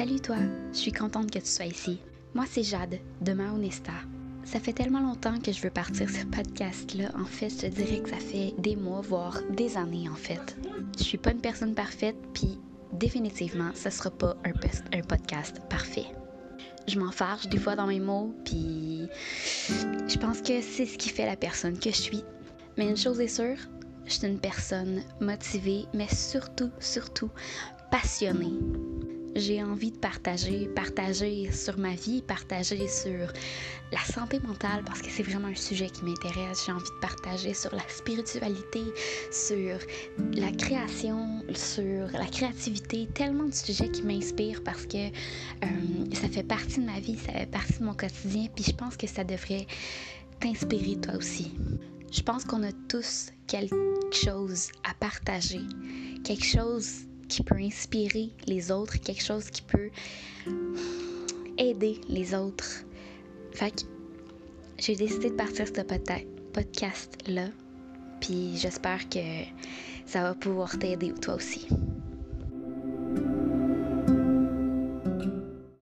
Salut toi, je suis contente que tu sois ici. Moi c'est Jade, de Ma Honesta. Ça fait tellement longtemps que je veux partir ce podcast-là. En fait, je te dirais que ça fait des mois, voire des années en fait. Je suis pas une personne parfaite, puis définitivement, ça sera pas un, un podcast parfait. Je m'enfarge des fois dans mes mots, puis je pense que c'est ce qui fait la personne que je suis. Mais une chose est sûre, je suis une personne motivée, mais surtout, surtout passionnée. J'ai envie de partager, partager sur ma vie, partager sur la santé mentale parce que c'est vraiment un sujet qui m'intéresse. J'ai envie de partager sur la spiritualité, sur la création, sur la créativité, tellement de sujets qui m'inspirent parce que euh, ça fait partie de ma vie, ça fait partie de mon quotidien, puis je pense que ça devrait t'inspirer toi aussi. Je pense qu'on a tous quelque chose à partager, quelque chose qui peut inspirer les autres, quelque chose qui peut aider les autres. Fait que j'ai décidé de partir ce podcast-là, puis j'espère que ça va pouvoir t'aider toi aussi.